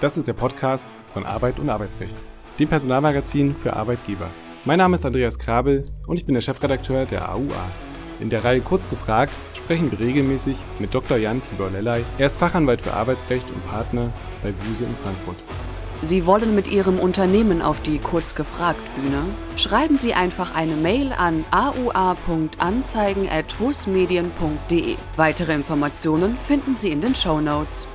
Das ist der Podcast von Arbeit und Arbeitsrecht, dem Personalmagazin für Arbeitgeber. Mein Name ist Andreas Krabel und ich bin der Chefredakteur der AUA. In der Reihe Kurz gefragt sprechen wir regelmäßig mit Dr. Jan Tibor Lellay. Er ist Fachanwalt für Arbeitsrecht und Partner bei Buse in Frankfurt. Sie wollen mit Ihrem Unternehmen auf die Kurz gefragt Bühne? Schreiben Sie einfach eine Mail an aua.anzeigen@husmedien.de. Weitere Informationen finden Sie in den Show Notes.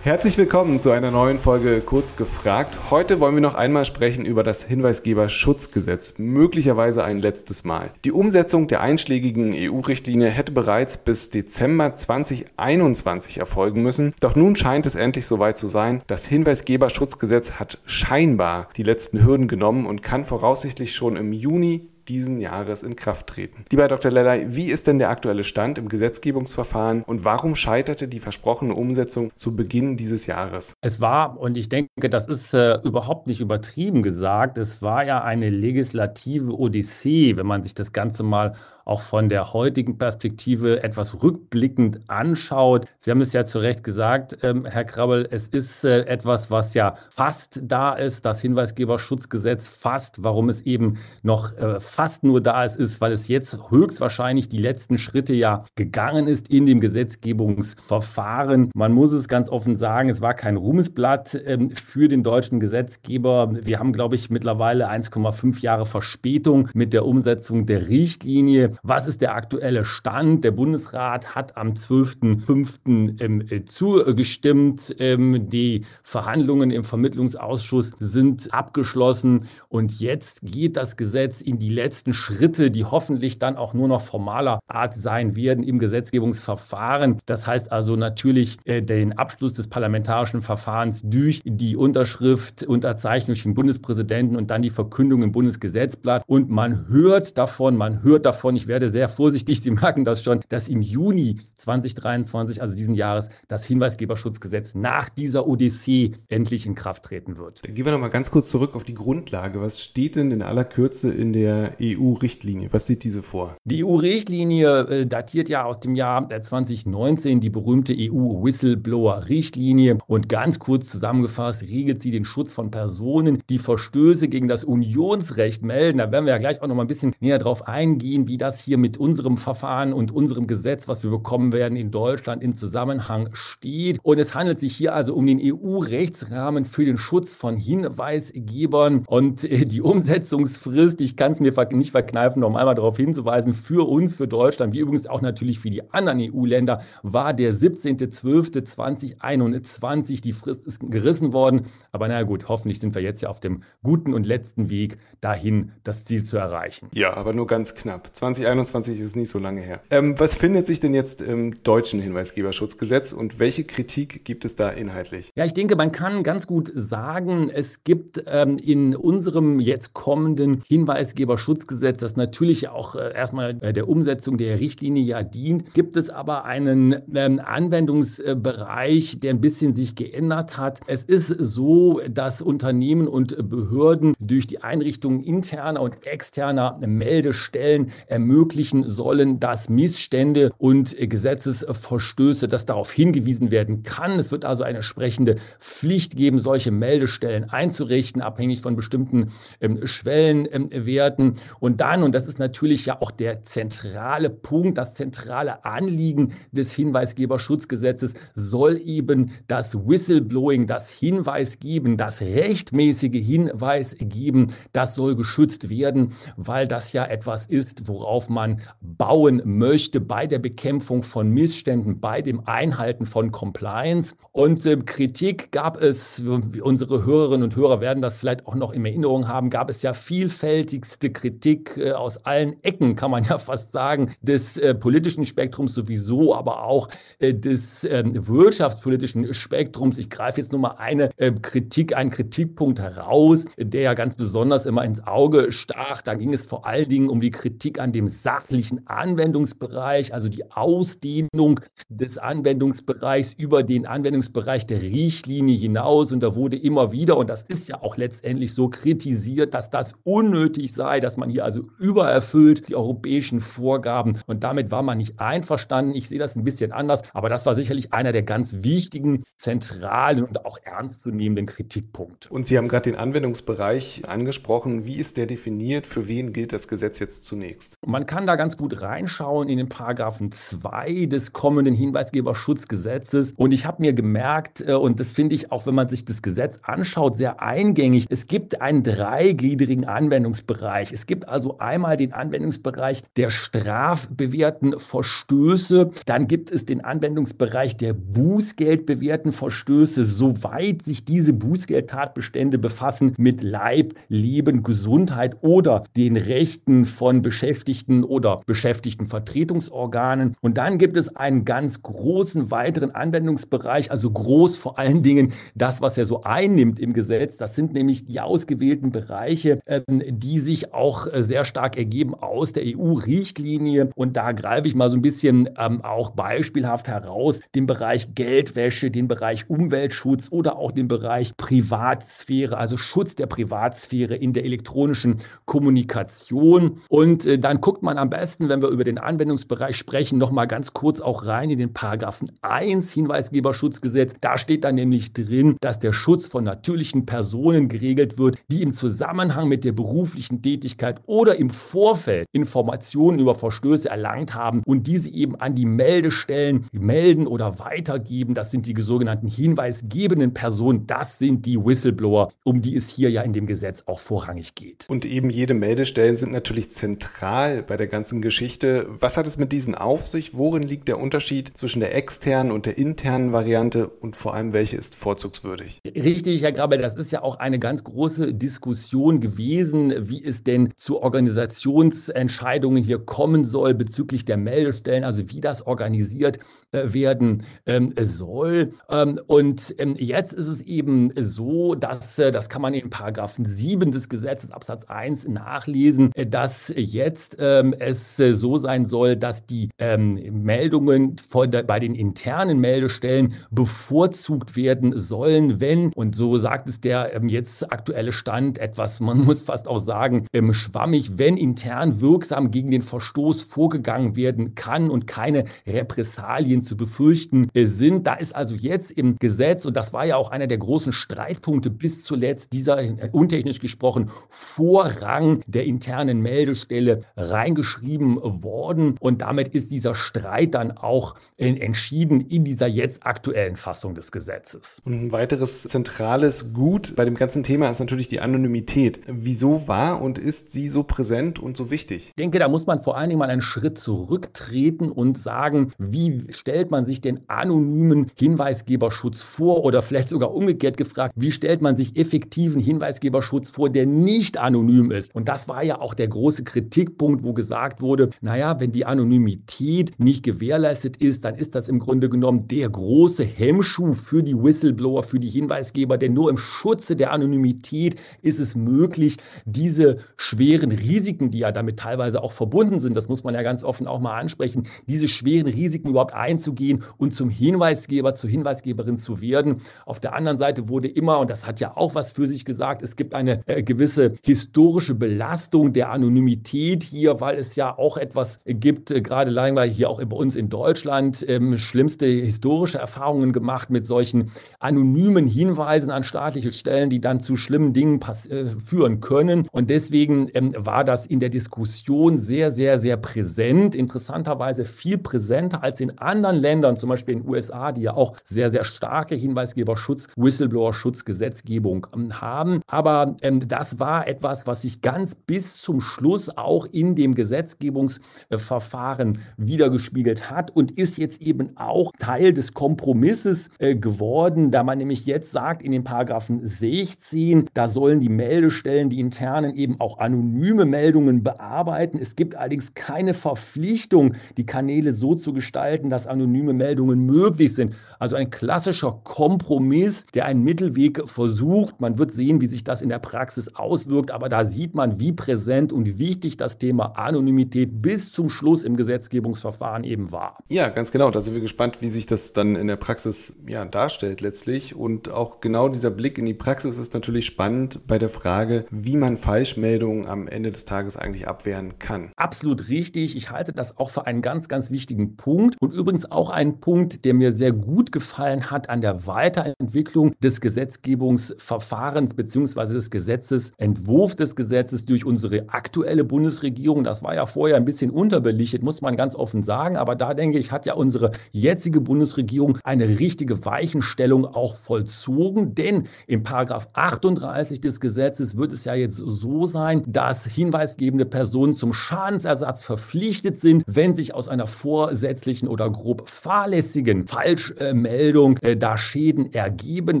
Herzlich willkommen zu einer neuen Folge Kurz gefragt. Heute wollen wir noch einmal sprechen über das Hinweisgeberschutzgesetz, möglicherweise ein letztes Mal. Die Umsetzung der einschlägigen EU-Richtlinie hätte bereits bis Dezember 2021 erfolgen müssen, doch nun scheint es endlich soweit zu sein. Das Hinweisgeberschutzgesetz hat scheinbar die letzten Hürden genommen und kann voraussichtlich schon im Juni diesen Jahres in Kraft treten. Lieber Dr. Lellay, wie ist denn der aktuelle Stand im Gesetzgebungsverfahren und warum scheiterte die versprochene Umsetzung zu Beginn dieses Jahres? Es war, und ich denke, das ist äh, überhaupt nicht übertrieben gesagt, es war ja eine legislative Odyssee, wenn man sich das Ganze mal auch von der heutigen Perspektive etwas rückblickend anschaut. Sie haben es ja zu Recht gesagt, ähm, Herr Krabbel, es ist äh, etwas, was ja fast da ist, das Hinweisgeberschutzgesetz fast, warum es eben noch äh, fast nur da ist, ist, weil es jetzt höchstwahrscheinlich die letzten Schritte ja gegangen ist in dem Gesetzgebungsverfahren. Man muss es ganz offen sagen, es war kein Ruhmesblatt ähm, für den deutschen Gesetzgeber. Wir haben, glaube ich, mittlerweile 1,5 Jahre Verspätung mit der Umsetzung der Richtlinie. Was ist der aktuelle Stand? Der Bundesrat hat am 12.05. Ähm, äh, zugestimmt. Ähm, die Verhandlungen im Vermittlungsausschuss sind abgeschlossen und jetzt geht das Gesetz in die letzten Schritte, die hoffentlich dann auch nur noch formaler Art sein werden im Gesetzgebungsverfahren. Das heißt also natürlich äh, den Abschluss des parlamentarischen Verfahrens durch die Unterschrift, Unterzeichnung durch den Bundespräsidenten und dann die Verkündung im Bundesgesetzblatt. Und man hört davon, man hört davon, ich ich werde sehr vorsichtig, Sie merken das schon, dass im Juni 2023, also diesen Jahres, das Hinweisgeberschutzgesetz nach dieser Odyssee endlich in Kraft treten wird. Dann gehen wir nochmal ganz kurz zurück auf die Grundlage. Was steht denn in aller Kürze in der EU-Richtlinie? Was sieht diese vor? Die EU-Richtlinie äh, datiert ja aus dem Jahr 2019, die berühmte EU-Whistleblower-Richtlinie. Und ganz kurz zusammengefasst regelt sie den Schutz von Personen, die Verstöße gegen das Unionsrecht melden. Da werden wir ja gleich auch noch mal ein bisschen näher drauf eingehen, wie das das hier mit unserem Verfahren und unserem Gesetz, was wir bekommen werden in Deutschland, in Zusammenhang steht. Und es handelt sich hier also um den EU-Rechtsrahmen für den Schutz von Hinweisgebern und äh, die Umsetzungsfrist, ich kann es mir nicht verkneifen, noch einmal darauf hinzuweisen, für uns, für Deutschland, wie übrigens auch natürlich für die anderen EU-Länder, war der 17.12.2021. Die Frist ist gerissen worden. Aber naja gut, hoffentlich sind wir jetzt ja auf dem guten und letzten Weg dahin, das Ziel zu erreichen. Ja, aber nur ganz knapp. 20 2021 ist nicht so lange her. Ähm, was findet sich denn jetzt im deutschen Hinweisgeberschutzgesetz und welche Kritik gibt es da inhaltlich? Ja, ich denke, man kann ganz gut sagen, es gibt ähm, in unserem jetzt kommenden Hinweisgeberschutzgesetz, das natürlich auch äh, erstmal äh, der Umsetzung der Richtlinie ja dient, gibt es aber einen ähm, Anwendungsbereich, der ein bisschen sich geändert hat. Es ist so, dass Unternehmen und Behörden durch die Einrichtung interner und externer Meldestellen ermöglichen, ermöglichen sollen, dass Missstände und Gesetzesverstöße, dass darauf hingewiesen werden kann. Es wird also eine entsprechende Pflicht geben, solche Meldestellen einzurichten, abhängig von bestimmten ähm, Schwellenwerten. Ähm, und dann, und das ist natürlich ja auch der zentrale Punkt, das zentrale Anliegen des Hinweisgeberschutzgesetzes, soll eben das Whistleblowing, das Hinweisgeben, das rechtmäßige Hinweisgeben, das soll geschützt werden, weil das ja etwas ist, worauf worauf man bauen möchte bei der Bekämpfung von Missständen, bei dem Einhalten von Compliance. Und äh, Kritik gab es, unsere Hörerinnen und Hörer werden das vielleicht auch noch in Erinnerung haben, gab es ja vielfältigste Kritik äh, aus allen Ecken, kann man ja fast sagen, des äh, politischen Spektrums sowieso, aber auch äh, des ähm, wirtschaftspolitischen Spektrums. Ich greife jetzt nur mal eine äh, Kritik, einen Kritikpunkt heraus, der ja ganz besonders immer ins Auge stach. Da ging es vor allen Dingen um die Kritik an dem dem sachlichen Anwendungsbereich, also die Ausdehnung des Anwendungsbereichs über den Anwendungsbereich der Richtlinie hinaus. Und da wurde immer wieder, und das ist ja auch letztendlich so, kritisiert, dass das unnötig sei, dass man hier also übererfüllt die europäischen Vorgaben. Und damit war man nicht einverstanden. Ich sehe das ein bisschen anders, aber das war sicherlich einer der ganz wichtigen, zentralen und auch ernstzunehmenden Kritikpunkte. Und Sie haben gerade den Anwendungsbereich angesprochen. Wie ist der definiert? Für wen gilt das Gesetz jetzt zunächst? Man kann da ganz gut reinschauen in den Paragraphen 2 des kommenden Hinweisgeberschutzgesetzes. Und ich habe mir gemerkt, äh, und das finde ich auch, wenn man sich das Gesetz anschaut, sehr eingängig, es gibt einen dreigliedrigen Anwendungsbereich. Es gibt also einmal den Anwendungsbereich der strafbewährten Verstöße, dann gibt es den Anwendungsbereich der bußgeldbewährten Verstöße, soweit sich diese Bußgeldtatbestände befassen mit Leib, Leben, Gesundheit oder den Rechten von Beschäftigten oder Beschäftigtenvertretungsorganen. Und dann gibt es einen ganz großen weiteren Anwendungsbereich, also groß vor allen Dingen das, was er so einnimmt im Gesetz. Das sind nämlich die ausgewählten Bereiche, ähm, die sich auch äh, sehr stark ergeben aus der EU-Richtlinie. Und da greife ich mal so ein bisschen ähm, auch beispielhaft heraus, den Bereich Geldwäsche, den Bereich Umweltschutz oder auch den Bereich Privatsphäre, also Schutz der Privatsphäre in der elektronischen Kommunikation. Und äh, dann guckt man am besten, wenn wir über den Anwendungsbereich sprechen, nochmal ganz kurz auch rein in den Paragraphen 1 Hinweisgeberschutzgesetz. Da steht dann nämlich drin, dass der Schutz von natürlichen Personen geregelt wird, die im Zusammenhang mit der beruflichen Tätigkeit oder im Vorfeld Informationen über Verstöße erlangt haben und diese eben an die Meldestellen melden oder weitergeben. Das sind die sogenannten hinweisgebenden Personen. Das sind die Whistleblower, um die es hier ja in dem Gesetz auch vorrangig geht. Und eben jede Meldestellen sind natürlich zentral bei der ganzen Geschichte. Was hat es mit diesen auf sich? Worin liegt der Unterschied zwischen der externen und der internen Variante und vor allem welche ist vorzugswürdig? Richtig, Herr Grabel, das ist ja auch eine ganz große Diskussion gewesen, wie es denn zu Organisationsentscheidungen hier kommen soll bezüglich der Meldestellen, also wie das organisiert äh, werden ähm, soll. Ähm, und ähm, jetzt ist es eben so, dass, äh, das kann man in Paragraphen 7 des Gesetzes Absatz 1 nachlesen, äh, dass jetzt ähm, es äh, so sein soll, dass die ähm, Meldungen der, bei den internen Meldestellen bevorzugt werden sollen, wenn, und so sagt es der ähm, jetzt aktuelle Stand, etwas, man muss fast auch sagen, schwammig, wenn intern wirksam gegen den Verstoß vorgegangen werden kann und keine Repressalien zu befürchten äh, sind. Da ist also jetzt im Gesetz, und das war ja auch einer der großen Streitpunkte bis zuletzt, dieser äh, untechnisch gesprochen Vorrang der internen Meldestelle reingeschrieben worden. Und damit ist dieser Streit dann auch entschieden in dieser jetzt aktuellen Fassung des Gesetzes. Und ein weiteres zentrales Gut bei dem ganzen Thema ist natürlich die Anonymität. Wieso war und ist sie so präsent und so wichtig? Ich denke, da muss man vor allen Dingen mal einen Schritt zurücktreten und sagen, wie stellt man sich den anonymen Hinweisgeberschutz vor oder vielleicht sogar umgekehrt gefragt, wie stellt man sich effektiven Hinweisgeberschutz vor, der nicht anonym ist? Und das war ja auch der große Kritikpunkt, wo gesagt wurde, naja, wenn die Anonymität nicht gewährleistet ist, dann ist das im Grunde genommen der große Hemmschuh für die Whistleblower, für die Hinweisgeber, denn nur im Schutze der Anonymität ist es möglich, diese schweren Risiken, die ja damit teilweise auch verbunden sind, das muss man ja ganz offen auch mal ansprechen, diese schweren Risiken überhaupt einzugehen und zum Hinweisgeber, zur Hinweisgeberin zu werden. Auf der anderen Seite wurde immer, und das hat ja auch was für sich gesagt, es gibt eine äh, gewisse historische Belastung der Anonymität hier, weil es ja auch etwas gibt, äh, gerade lange hier auch bei uns in Deutschland, ähm, schlimmste historische Erfahrungen gemacht mit solchen anonymen Hinweisen an staatliche Stellen, die dann zu schlimmen Dingen äh, führen können. Und deswegen ähm, war das in der Diskussion sehr, sehr, sehr präsent. Interessanterweise viel präsenter als in anderen Ländern, zum Beispiel in den USA, die ja auch sehr, sehr starke Hinweisgeberschutz, Whistleblower-Schutzgesetzgebung ähm, haben. Aber ähm, das war etwas, was sich ganz bis zum Schluss auch in dem Gesetzgebungsverfahren wiedergespiegelt hat und ist jetzt eben auch Teil des Kompromisses äh, geworden, da man nämlich jetzt sagt, in den Paragraphen 16, da sollen die Meldestellen, die internen eben auch anonyme Meldungen bearbeiten. Es gibt allerdings keine Verpflichtung, die Kanäle so zu gestalten, dass anonyme Meldungen möglich sind. Also ein klassischer Kompromiss, der einen Mittelweg versucht. Man wird sehen, wie sich das in der Praxis auswirkt, aber da sieht man, wie präsent und wichtig das Thema Thema Anonymität bis zum Schluss im Gesetzgebungsverfahren eben wahr. Ja, ganz genau. Da sind wir gespannt, wie sich das dann in der Praxis ja, darstellt letztlich. Und auch genau dieser Blick in die Praxis ist natürlich spannend bei der Frage, wie man Falschmeldungen am Ende des Tages eigentlich abwehren kann. Absolut richtig. Ich halte das auch für einen ganz, ganz wichtigen Punkt und übrigens auch einen Punkt, der mir sehr gut gefallen hat an der Weiterentwicklung des Gesetzgebungsverfahrens bzw. des Gesetzes, Entwurf des Gesetzes durch unsere aktuelle Bundesregierung. Das war ja vorher ein bisschen unterbelichtet, muss man ganz offen sagen. Aber da denke ich, hat ja unsere jetzige Bundesregierung eine richtige Weichenstellung auch vollzogen. Denn in Paragraph 38 des Gesetzes wird es ja jetzt so sein, dass hinweisgebende Personen zum Schadensersatz verpflichtet sind, wenn sich aus einer vorsätzlichen oder grob fahrlässigen Falschmeldung äh, da Schäden ergeben.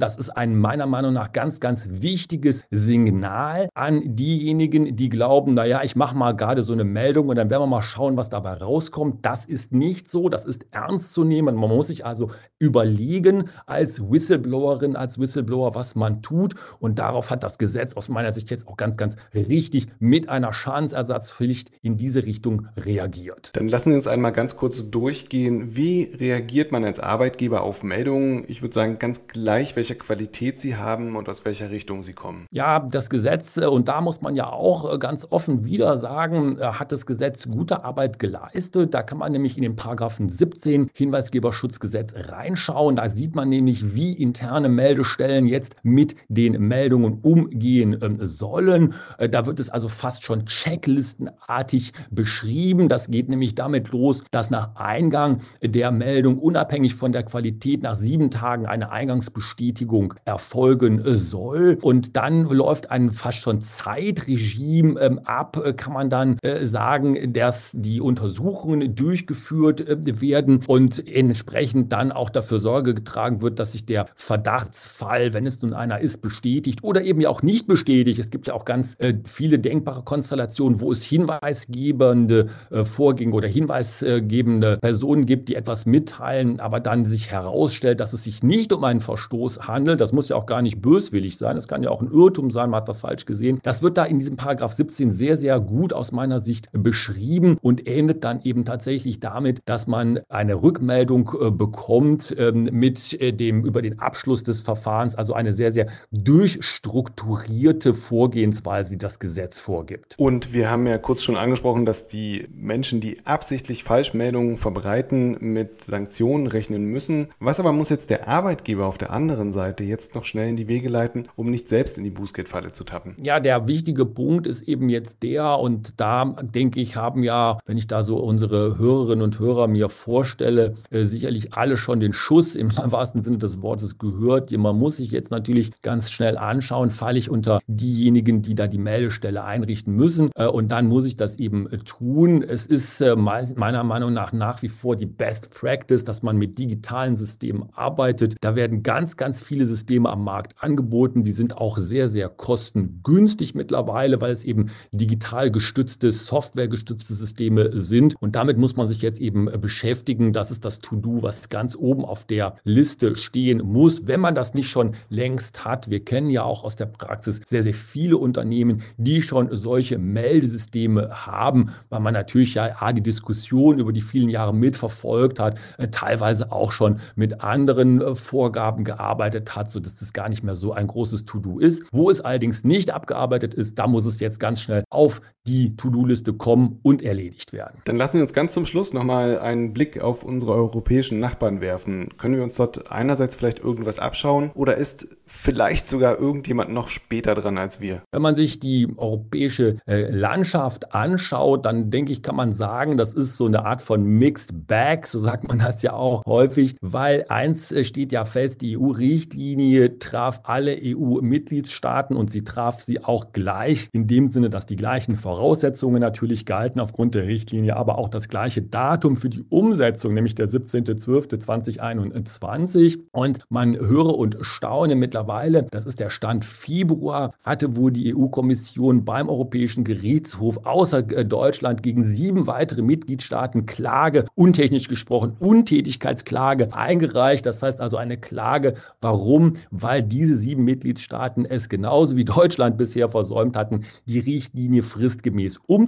Das ist ein meiner Meinung nach ganz, ganz wichtiges Signal an diejenigen, die glauben, naja, ich mache mal gerade so eine Meldung und dann werden wir mal schauen, was dabei rauskommt. Das ist nicht so, das ist ernst zu nehmen. Man muss sich also überlegen als Whistleblowerin, als Whistleblower, was man tut. Und darauf hat das Gesetz aus meiner Sicht jetzt auch ganz, ganz richtig mit einer Schadensersatzpflicht in diese Richtung reagiert. Dann lassen Sie uns einmal ganz kurz durchgehen. Wie reagiert man als Arbeitgeber auf Meldungen? Ich würde sagen, ganz gleich, welche Qualität sie haben und aus welcher Richtung sie kommen. Ja, das Gesetz, äh, und da muss man ja auch äh, ganz offen wieder sagen, hat das Gesetz gute Arbeit geleistet. Da kann man nämlich in den Paragraphen 17 Hinweisgeberschutzgesetz reinschauen. Da sieht man nämlich, wie interne Meldestellen jetzt mit den Meldungen umgehen ähm, sollen. Da wird es also fast schon checklistenartig beschrieben. Das geht nämlich damit los, dass nach Eingang der Meldung unabhängig von der Qualität nach sieben Tagen eine Eingangsbestätigung erfolgen soll. Und dann läuft ein fast schon Zeitregime ähm, ab, kann man dann äh, sagen, dass die Untersuchungen durchgeführt äh, werden und entsprechend dann auch dafür Sorge getragen wird, dass sich der Verdachtsfall, wenn es nun einer ist, bestätigt oder eben ja auch nicht bestätigt. Es gibt ja auch ganz äh, viele denkbare Konstellationen, wo es hinweisgebende äh, Vorgänge oder hinweisgebende Personen gibt, die etwas mitteilen, aber dann sich herausstellt, dass es sich nicht um einen Verstoß handelt. Das muss ja auch gar nicht böswillig sein. Das kann ja auch ein Irrtum sein, man hat was falsch gesehen. Das wird da in diesem Paragraph 17 sehr, sehr gut aus meiner Sicht beschrieben und endet dann eben tatsächlich damit, dass man eine Rückmeldung äh, bekommt ähm, mit äh, dem über den Abschluss des Verfahrens, also eine sehr, sehr durchstrukturierte Vorgehensweise, die das Gesetz vorgibt. Und wir haben ja kurz schon angesprochen, dass die Menschen, die absichtlich Falschmeldungen verbreiten, mit Sanktionen rechnen müssen. Was aber muss jetzt der Arbeitgeber auf der anderen Seite jetzt noch schnell in die Wege leiten, um nicht selbst in die Bußgeldfalle zu tappen? Ja, der wichtige Punkt ist eben jetzt der, und da denke ich, haben ja, wenn ich da so unsere Hörerinnen und Hörer mir vorstelle, äh, sicherlich alle schon den Schuss im wahrsten Sinne des Wortes gehört. Man muss sich jetzt natürlich ganz schnell anschauen, falle ich unter diejenigen, die da die Meldestelle einrichten müssen. Äh, und dann muss ich das eben äh, tun. Es ist äh, meiner Meinung nach nach wie vor die Best Practice, dass man mit digitalen Systemen arbeitet. Da werden ganz, ganz viele Systeme am Markt angeboten. Die sind auch sehr, sehr kostengünstig mittlerweile, weil es eben digital gestützte, softwaregestützte Systeme sind. Und damit muss man sich jetzt eben beschäftigen. Das ist das To-Do, was ganz oben auf der Liste stehen muss, wenn man das nicht schon längst hat. Wir kennen ja auch aus der Praxis sehr, sehr viele Unternehmen, die schon solche Meldesysteme haben, weil man natürlich ja A, die Diskussion über die vielen Jahre mitverfolgt hat, äh, teilweise auch schon mit anderen äh, Vorgaben gearbeitet hat, sodass das gar nicht mehr so ein großes To-Do ist. Wo es allerdings nicht abgearbeitet ist, da muss es jetzt ganz schnell auf die To-Do-Liste kommen und erledigt werden. Dann lassen Sie uns ganz zum Schluss nochmal einen Blick auf unsere europäischen Nachbarn werfen. Können wir uns dort einerseits vielleicht irgendwas abschauen oder ist vielleicht sogar irgendjemand noch später dran als wir? Wenn man sich die europäische äh, Landschaft anschaut, dann denke ich, kann man sagen, das ist so eine Art von Mixed Bag, so sagt man das ja auch häufig, weil eins äh, steht ja fest, die EU-Richtlinie traf alle EU-Mitgliedstaaten und sie traf sie auch gleich, in dem Sinne, dass die gleichen Voraussetzungen natürlich galten aufgrund der Richtlinie, aber auch das gleiche Datum für die Umsetzung, nämlich der 17.12.2021. Und man höre und staune mit mittlerweile, das ist der Stand Februar, hatte wohl die EU-Kommission beim Europäischen Gerichtshof außer äh, Deutschland gegen sieben weitere Mitgliedstaaten Klage, untechnisch gesprochen, Untätigkeitsklage eingereicht. Das heißt also eine Klage. Warum? Weil diese sieben Mitgliedstaaten es genauso wie Deutschland bisher versäumt hatten, die Richtlinie fristgemäß umzusetzen.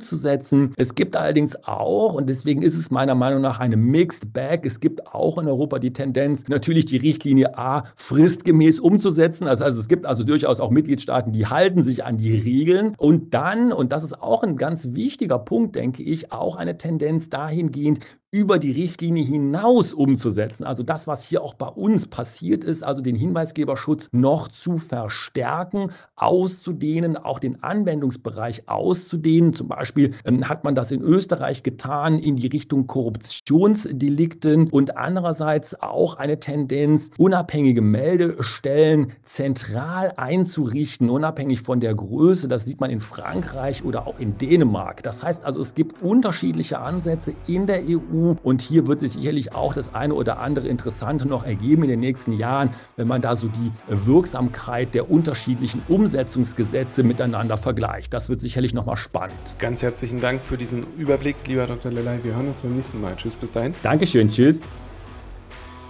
Es gibt allerdings auch, und deswegen ist es meiner Meinung nach eine Mixed Bag, es gibt auch in Europa die Tendenz, natürlich die Richtlinie A fristgemäß umzusetzen. Also, also es gibt also durchaus auch Mitgliedstaaten, die halten sich an die Regeln. Und dann, und das ist auch ein ganz wichtiger Punkt, denke ich, auch eine Tendenz dahingehend, über die Richtlinie hinaus umzusetzen. Also das, was hier auch bei uns passiert ist, also den Hinweisgeberschutz noch zu verstärken, auszudehnen, auch den Anwendungsbereich auszudehnen. Zum Beispiel ähm, hat man das in Österreich getan in die Richtung Korruptionsdelikten und andererseits auch eine Tendenz, unabhängige Meldestellen zentral einzurichten, unabhängig von der Größe. Das sieht man in Frankreich oder auch in Dänemark. Das heißt also, es gibt unterschiedliche Ansätze in der EU und hier wird sich sicherlich auch das eine oder andere Interessante noch ergeben in den nächsten Jahren, wenn man da so die Wirksamkeit der unterschiedlichen Umsetzungsgesetze miteinander vergleicht. Das wird sicherlich nochmal spannend. Ganz herzlichen Dank für diesen Überblick, lieber Dr. Lellay. Wir hören uns beim nächsten Mal. Tschüss, bis dahin. Dankeschön, tschüss.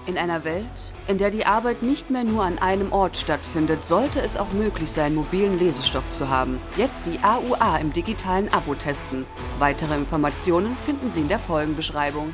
In einer Welt, in der die Arbeit nicht mehr nur an einem Ort stattfindet, sollte es auch möglich sein, mobilen Lesestoff zu haben. Jetzt die AUA im digitalen Abo testen. Weitere Informationen finden Sie in der Folgenbeschreibung.